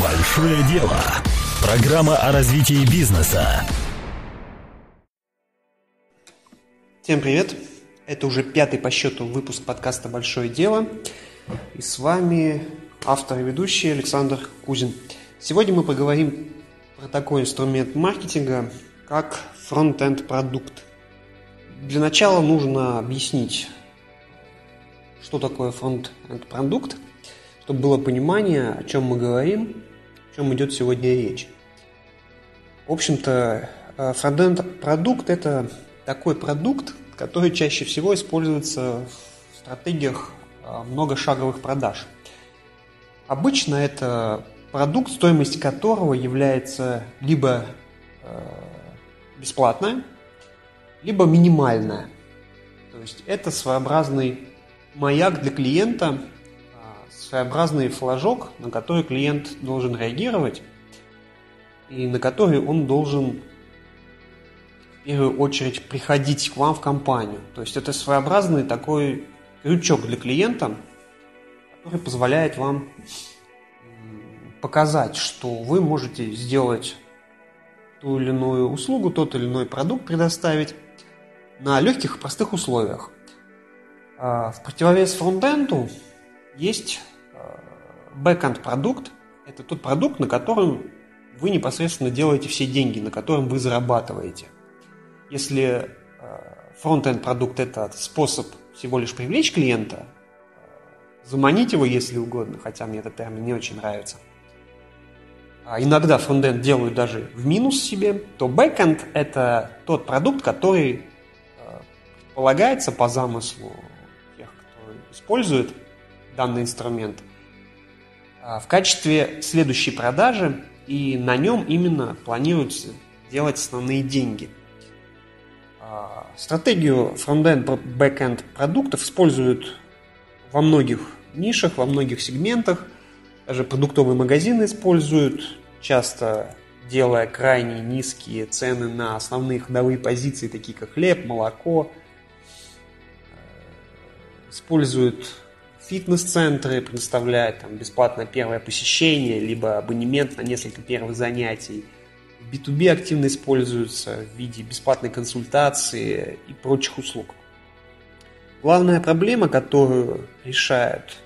Большое дело. Программа о развитии бизнеса. Всем привет! Это уже пятый по счету выпуск подкаста «Большое дело». И с вами автор и ведущий Александр Кузин. Сегодня мы поговорим про такой инструмент маркетинга, как фронт-энд продукт. Для начала нужно объяснить, что такое фронт-энд продукт, чтобы было понимание, о чем мы говорим, о чем идет сегодня речь. В общем-то, э, фронтенд продукт – это такой продукт, который чаще всего используется в стратегиях э, многошаговых продаж. Обычно это продукт, стоимость которого является либо э, бесплатная, либо минимальная. То есть это своеобразный маяк для клиента, своеобразный флажок, на который клиент должен реагировать и на который он должен в первую очередь приходить к вам в компанию. То есть это своеобразный такой крючок для клиента, который позволяет вам показать, что вы можете сделать ту или иную услугу, тот или иной продукт предоставить на легких и простых условиях. А в противовес фронтенду есть Backend продукт – это тот продукт, на котором вы непосредственно делаете все деньги, на котором вы зарабатываете. Если фронтенд продукт – это способ всего лишь привлечь клиента, заманить его, если угодно, хотя мне этот термин не очень нравится, а иногда фронтенд делают даже в минус себе, то бэкенд – это тот продукт, который предполагается по замыслу тех, кто использует данный инструмент – в качестве следующей продажи, и на нем именно планируется делать основные деньги. А, стратегию фронтенд бэкенд продуктов используют во многих нишах, во многих сегментах. Даже продуктовые магазины используют, часто делая крайне низкие цены на основные ходовые позиции, такие как хлеб, молоко. Используют фитнес-центры предоставляют там, бесплатное первое посещение, либо абонемент на несколько первых занятий. B2B активно используются в виде бесплатной консультации и прочих услуг. Главная проблема, которую решает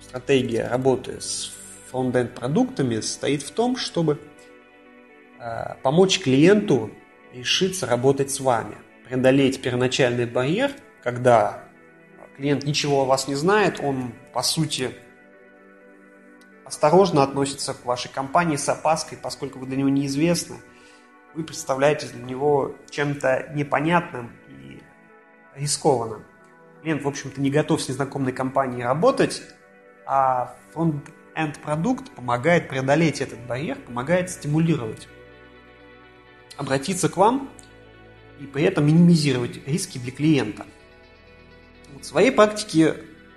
стратегия работы с фронтенд продуктами, состоит в том, чтобы э, помочь клиенту решиться работать с вами, преодолеть первоначальный барьер, когда клиент ничего о вас не знает, он, по сути, осторожно относится к вашей компании с опаской, поскольку вы для него неизвестны. Вы представляете для него чем-то непонятным и рискованным. Клиент, в общем-то, не готов с незнакомой компанией работать, а фронт-энд продукт помогает преодолеть этот барьер, помогает стимулировать, обратиться к вам и при этом минимизировать риски для клиента. В своей практике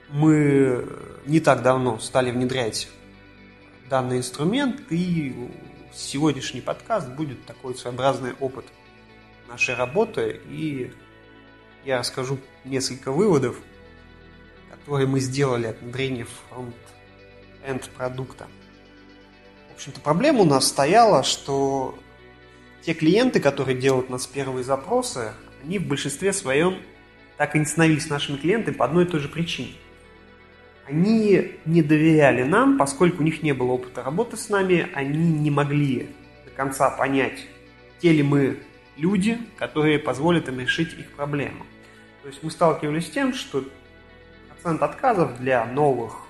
мы не так давно стали внедрять данный инструмент, и сегодняшний подкаст будет такой своеобразный опыт нашей работы, и я расскажу несколько выводов, которые мы сделали от внедрения фронт-энд продукта. В общем-то, проблема у нас стояла, что те клиенты, которые делают у нас первые запросы, они в большинстве своем так и не становились нашими клиентами по одной и той же причине. Они не доверяли нам, поскольку у них не было опыта работы с нами, они не могли до конца понять, те ли мы люди, которые позволят им решить их проблему. То есть мы сталкивались с тем, что процент отказов для новых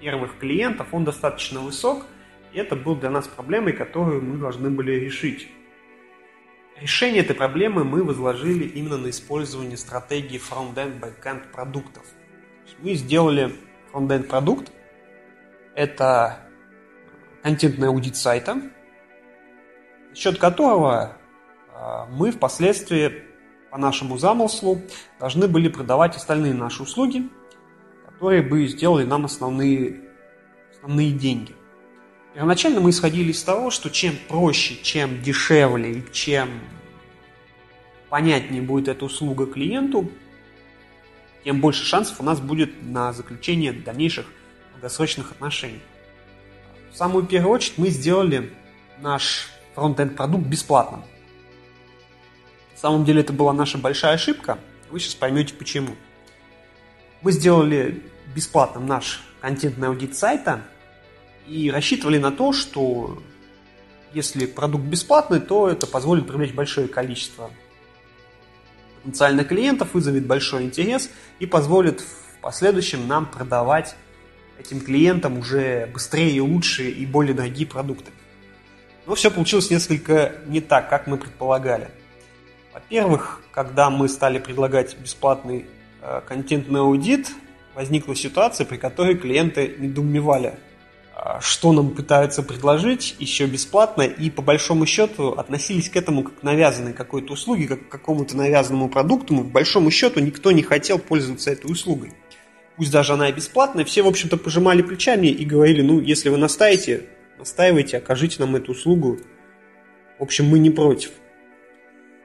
первых клиентов, он достаточно высок, и это был для нас проблемой, которую мы должны были решить. Решение этой проблемы мы возложили именно на использование стратегии front-end, back-end продуктов. Мы сделали front-end продукт. Это контентный аудит сайта, счет которого а, мы впоследствии по нашему замыслу должны были продавать остальные наши услуги, которые бы сделали нам основные, основные деньги. Первоначально мы исходили из того, что чем проще, чем дешевле и чем понятнее будет эта услуга клиенту, тем больше шансов у нас будет на заключение дальнейших долгосрочных отношений. В самую первую очередь мы сделали наш фронт-энд продукт бесплатным. На самом деле это была наша большая ошибка. Вы сейчас поймете почему. Мы сделали бесплатным наш контентный аудит сайта и рассчитывали на то, что если продукт бесплатный, то это позволит привлечь большое количество потенциальных клиентов, вызовет большой интерес и позволит в последующем нам продавать этим клиентам уже быстрее, лучше и более дорогие продукты. Но все получилось несколько не так, как мы предполагали. Во-первых, когда мы стали предлагать бесплатный э, контентный аудит, возникла ситуация, при которой клиенты недоумевали, что нам пытаются предложить еще бесплатно, и по большому счету относились к этому как к навязанной какой-то услуге, как к какому-то навязанному продукту, но по большому счету никто не хотел пользоваться этой услугой. Пусть даже она и бесплатная, все, в общем-то, пожимали плечами и говорили, ну, если вы настаиваете, настаивайте, окажите нам эту услугу. В общем, мы не против.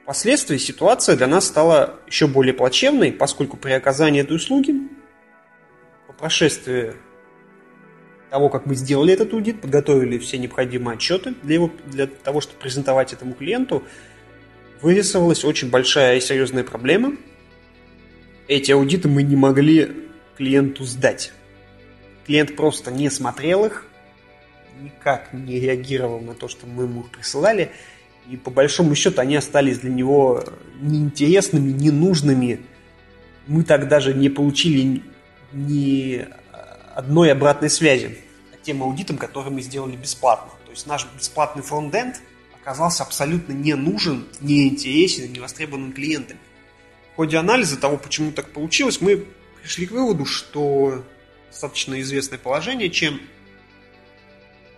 Впоследствии ситуация для нас стала еще более плачевной, поскольку при оказании этой услуги по прошествии того, как мы сделали этот аудит, подготовили все необходимые отчеты для, его, для того, чтобы презентовать этому клиенту, вырисовалась очень большая и серьезная проблема. Эти аудиты мы не могли клиенту сдать. Клиент просто не смотрел их, никак не реагировал на то, что мы ему присылали, и по большому счету они остались для него неинтересными, ненужными. Мы так даже не получили ни одной обратной связи тем аудитам, которые мы сделали бесплатно. То есть наш бесплатный фронтенд оказался абсолютно не нужен, не интересен, не востребованным клиентами. В ходе анализа того, почему так получилось, мы пришли к выводу, что достаточно известное положение, чем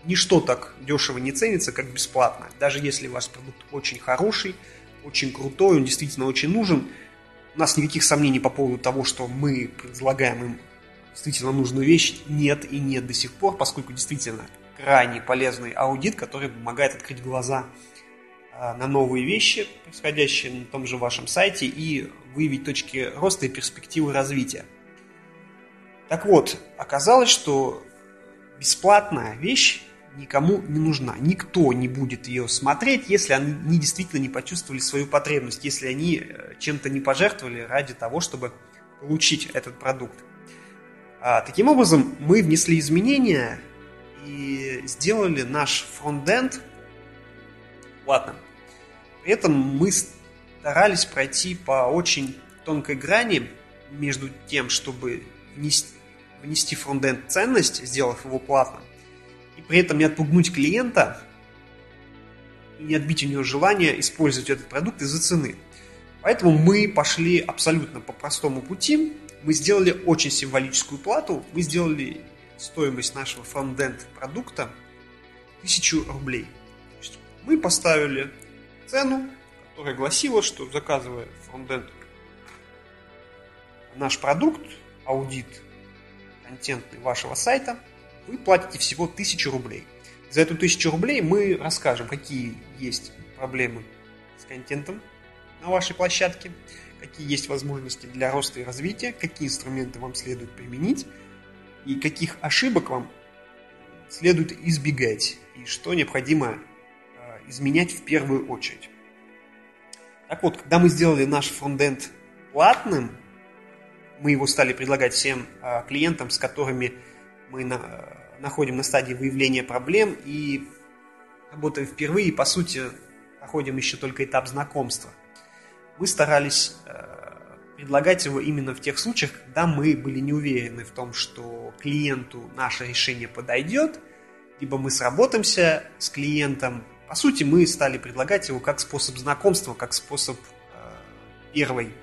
ничто так дешево не ценится, как бесплатно. Даже если ваш продукт очень хороший, очень крутой, он действительно очень нужен, у нас никаких сомнений по поводу того, что мы предлагаем им действительно нужную вещь нет и нет до сих пор, поскольку действительно крайне полезный аудит, который помогает открыть глаза а, на новые вещи, происходящие на том же вашем сайте, и выявить точки роста и перспективы развития. Так вот, оказалось, что бесплатная вещь никому не нужна. Никто не будет ее смотреть, если они действительно не почувствовали свою потребность, если они э, чем-то не пожертвовали ради того, чтобы получить этот продукт. А, таким образом, мы внесли изменения и сделали наш фронтенд платным. При этом мы старались пройти по очень тонкой грани между тем, чтобы внести, внести фронтенд ценность, сделав его платным, и при этом не отпугнуть клиента и не отбить у него желание использовать этот продукт из-за цены. Поэтому мы пошли абсолютно по простому пути, мы сделали очень символическую плату. Мы сделали стоимость нашего фронтенд продукта 1000 рублей. мы поставили цену, которая гласила, что заказывая фронтенд наш продукт, аудит контентный вашего сайта, вы платите всего 1000 рублей. За эту 1000 рублей мы расскажем, какие есть проблемы с контентом на вашей площадке, какие есть возможности для роста и развития, какие инструменты вам следует применить и каких ошибок вам следует избегать и что необходимо э, изменять в первую очередь. Так вот, когда мы сделали наш фронтенд платным, мы его стали предлагать всем э, клиентам, с которыми мы на, находим на стадии выявления проблем и работаем впервые, по сути проходим еще только этап знакомства – мы старались э, предлагать его именно в тех случаях, когда мы были не уверены в том, что клиенту наше решение подойдет, либо мы сработаемся с клиентом. По сути, мы стали предлагать его как способ знакомства, как способ э, первой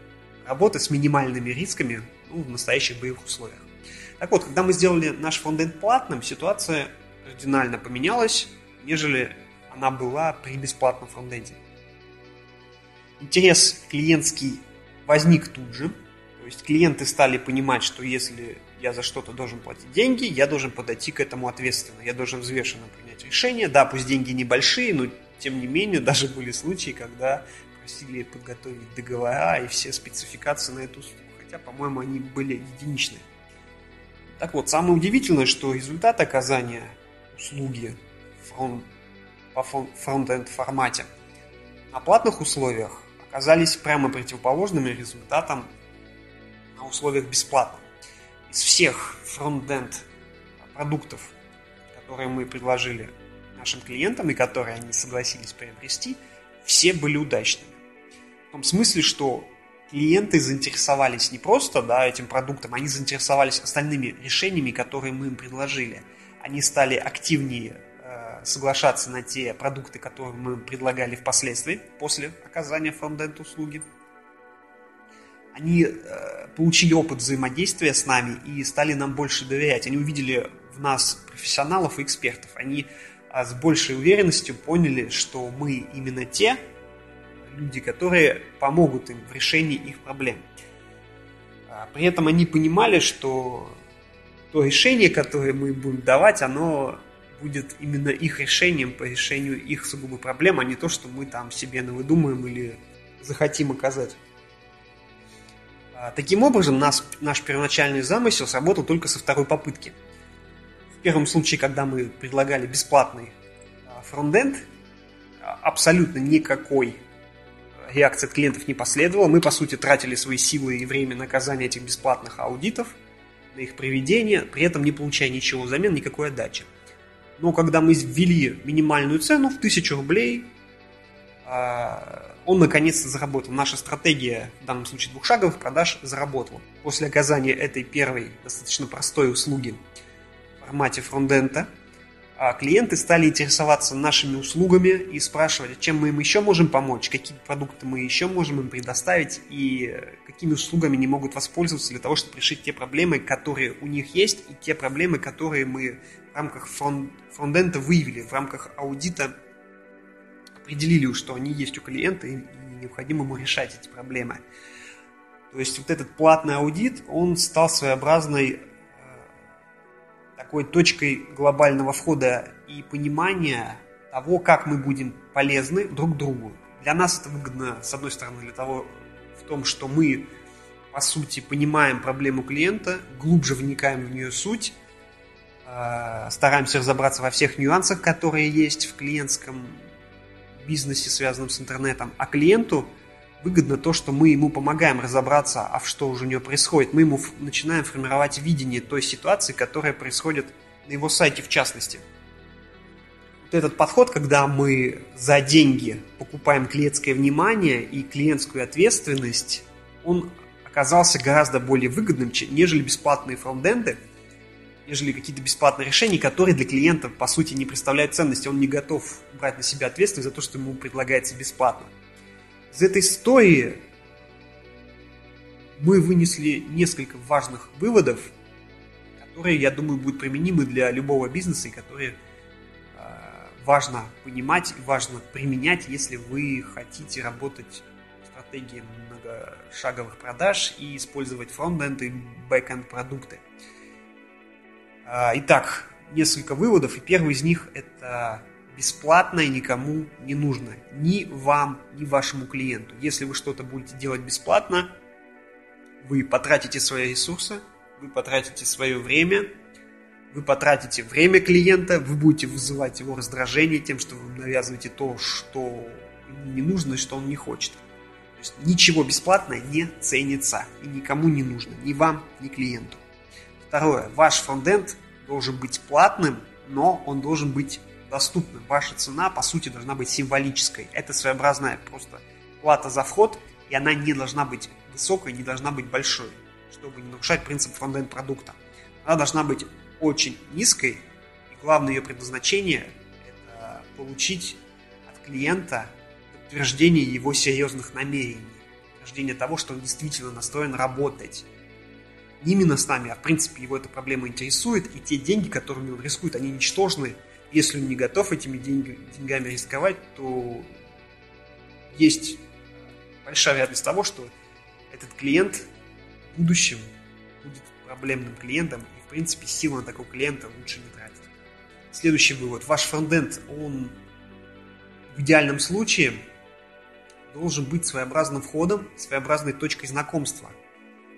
работы с минимальными рисками ну, в настоящих боевых условиях. Так вот, когда мы сделали наш фронтенд платным, ситуация кардинально поменялась, нежели она была при бесплатном фронтенде интерес клиентский возник тут же. То есть клиенты стали понимать, что если я за что-то должен платить деньги, я должен подойти к этому ответственно, я должен взвешенно принять решение. Да, пусть деньги небольшие, но тем не менее даже были случаи, когда просили подготовить договора и все спецификации на эту услугу, хотя, по-моему, они были единичные. Так вот, самое удивительное, что результат оказания услуги фронт, по фронт-энд формате. На платных условиях оказались прямо противоположными результатам на условиях бесплатно. Из всех фронт-энд продуктов, которые мы предложили нашим клиентам и которые они согласились приобрести, все были удачными. В том смысле, что клиенты заинтересовались не просто да, этим продуктом, они заинтересовались остальными решениями, которые мы им предложили. Они стали активнее соглашаться на те продукты, которые мы им предлагали впоследствии, после оказания фронтенд услуги. Они э, получили опыт взаимодействия с нами и стали нам больше доверять. Они увидели в нас профессионалов и экспертов. Они а с большей уверенностью поняли, что мы именно те люди, которые помогут им в решении их проблем. А при этом они понимали, что то решение, которое мы будем давать, оно будет именно их решением по решению их сугубо проблем, а не то, что мы там себе навыдумаем или захотим оказать. А таким образом, нас, наш первоначальный замысел сработал только со второй попытки – в первом случае, когда мы предлагали бесплатный а, фронтенд, а, абсолютно никакой реакции от клиентов не последовало. Мы, по сути, тратили свои силы и время на оказание этих бесплатных аудитов, на их приведение, при этом не получая ничего взамен, никакой отдачи. Но когда мы ввели минимальную цену в 1000 рублей, а, он наконец-то заработал. Наша стратегия, в данном случае двухшаговых продаж, заработала. После оказания этой первой достаточно простой услуги – формате фронтенда, а клиенты стали интересоваться нашими услугами и спрашивать, чем мы им еще можем помочь, какие продукты мы еще можем им предоставить и какими услугами они могут воспользоваться для того, чтобы решить те проблемы, которые у них есть, и те проблемы, которые мы в рамках фронт, фронтенда выявили, в рамках аудита определили, что они есть у клиента и необходимо ему решать эти проблемы. То есть вот этот платный аудит, он стал своеобразной такой точкой глобального входа и понимания того, как мы будем полезны друг другу. Для нас это выгодно, с одной стороны, для того, в том, что мы, по сути, понимаем проблему клиента, глубже вникаем в нее суть, э, стараемся разобраться во всех нюансах, которые есть в клиентском бизнесе, связанном с интернетом, а клиенту – выгодно то, что мы ему помогаем разобраться, а что уже у него происходит. Мы ему начинаем формировать видение той ситуации, которая происходит на его сайте в частности. Вот этот подход, когда мы за деньги покупаем клиентское внимание и клиентскую ответственность, он оказался гораздо более выгодным, нежели бесплатные фронтенды, нежели какие-то бесплатные решения, которые для клиента, по сути, не представляют ценности. Он не готов брать на себя ответственность за то, что ему предлагается бесплатно. Из этой истории мы вынесли несколько важных выводов, которые, я думаю, будут применимы для любого бизнеса и которые э, важно понимать и важно применять, если вы хотите работать в стратегии многошаговых продаж и использовать фронтенд и бэкенд продукты. Э, итак, несколько выводов, и первый из них это бесплатное никому не нужно. Ни вам, ни вашему клиенту. Если вы что-то будете делать бесплатно, вы потратите свои ресурсы, вы потратите свое время, вы потратите время клиента, вы будете вызывать его раздражение тем, что вы навязываете то, что ему не нужно и что он не хочет. То есть ничего бесплатное не ценится и никому не нужно, ни вам, ни клиенту. Второе. Ваш фронтенд должен быть платным, но он должен быть доступным. Ваша цена, по сути, должна быть символической. Это своеобразная просто плата за вход, и она не должна быть высокой, не должна быть большой, чтобы не нарушать принцип фронтенд продукта. Она должна быть очень низкой, и главное ее предназначение – это получить от клиента подтверждение его серьезных намерений, подтверждение того, что он действительно настроен работать. Именно с нами, а в принципе его эта проблема интересует, и те деньги, которыми он рискует, они ничтожны если он не готов этими деньгами рисковать, то есть большая вероятность того, что этот клиент в будущем будет проблемным клиентом, и, в принципе, силы на такого клиента лучше не тратить. Следующий вывод. Ваш фронтенд, он в идеальном случае должен быть своеобразным входом, своеобразной точкой знакомства,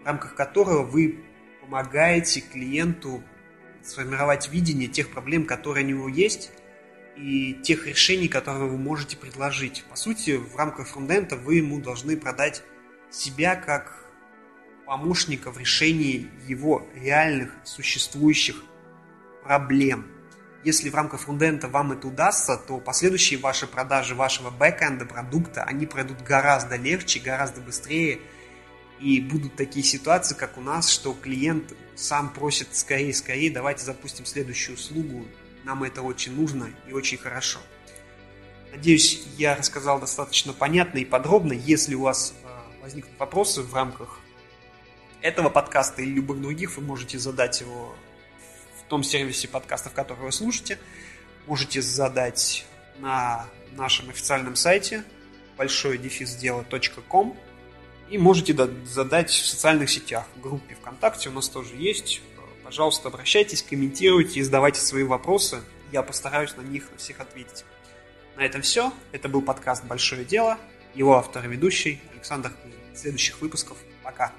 в рамках которого вы помогаете клиенту сформировать видение тех проблем, которые у него есть, и тех решений, которые вы можете предложить. По сути, в рамках фронтенда вы ему должны продать себя как помощника в решении его реальных существующих проблем. Если в рамках фронтенда вам это удастся, то последующие ваши продажи вашего бэкэнда продукта, они пройдут гораздо легче, гораздо быстрее, и будут такие ситуации, как у нас, что клиент сам просит скорее, скорее, давайте запустим следующую услугу, нам это очень нужно и очень хорошо. Надеюсь, я рассказал достаточно понятно и подробно. Если у вас э, возникнут вопросы в рамках этого подкаста или любых других, вы можете задать его в том сервисе подкастов, который вы слушаете. Можете задать на нашем официальном сайте большой дефис дела.ком и можете задать в социальных сетях, в группе ВКонтакте у нас тоже есть. Пожалуйста, обращайтесь, комментируйте и задавайте свои вопросы. Я постараюсь на них на всех ответить. На этом все. Это был подкаст «Большое дело». Его автор и ведущий Александр Кузин. следующих выпусков. Пока.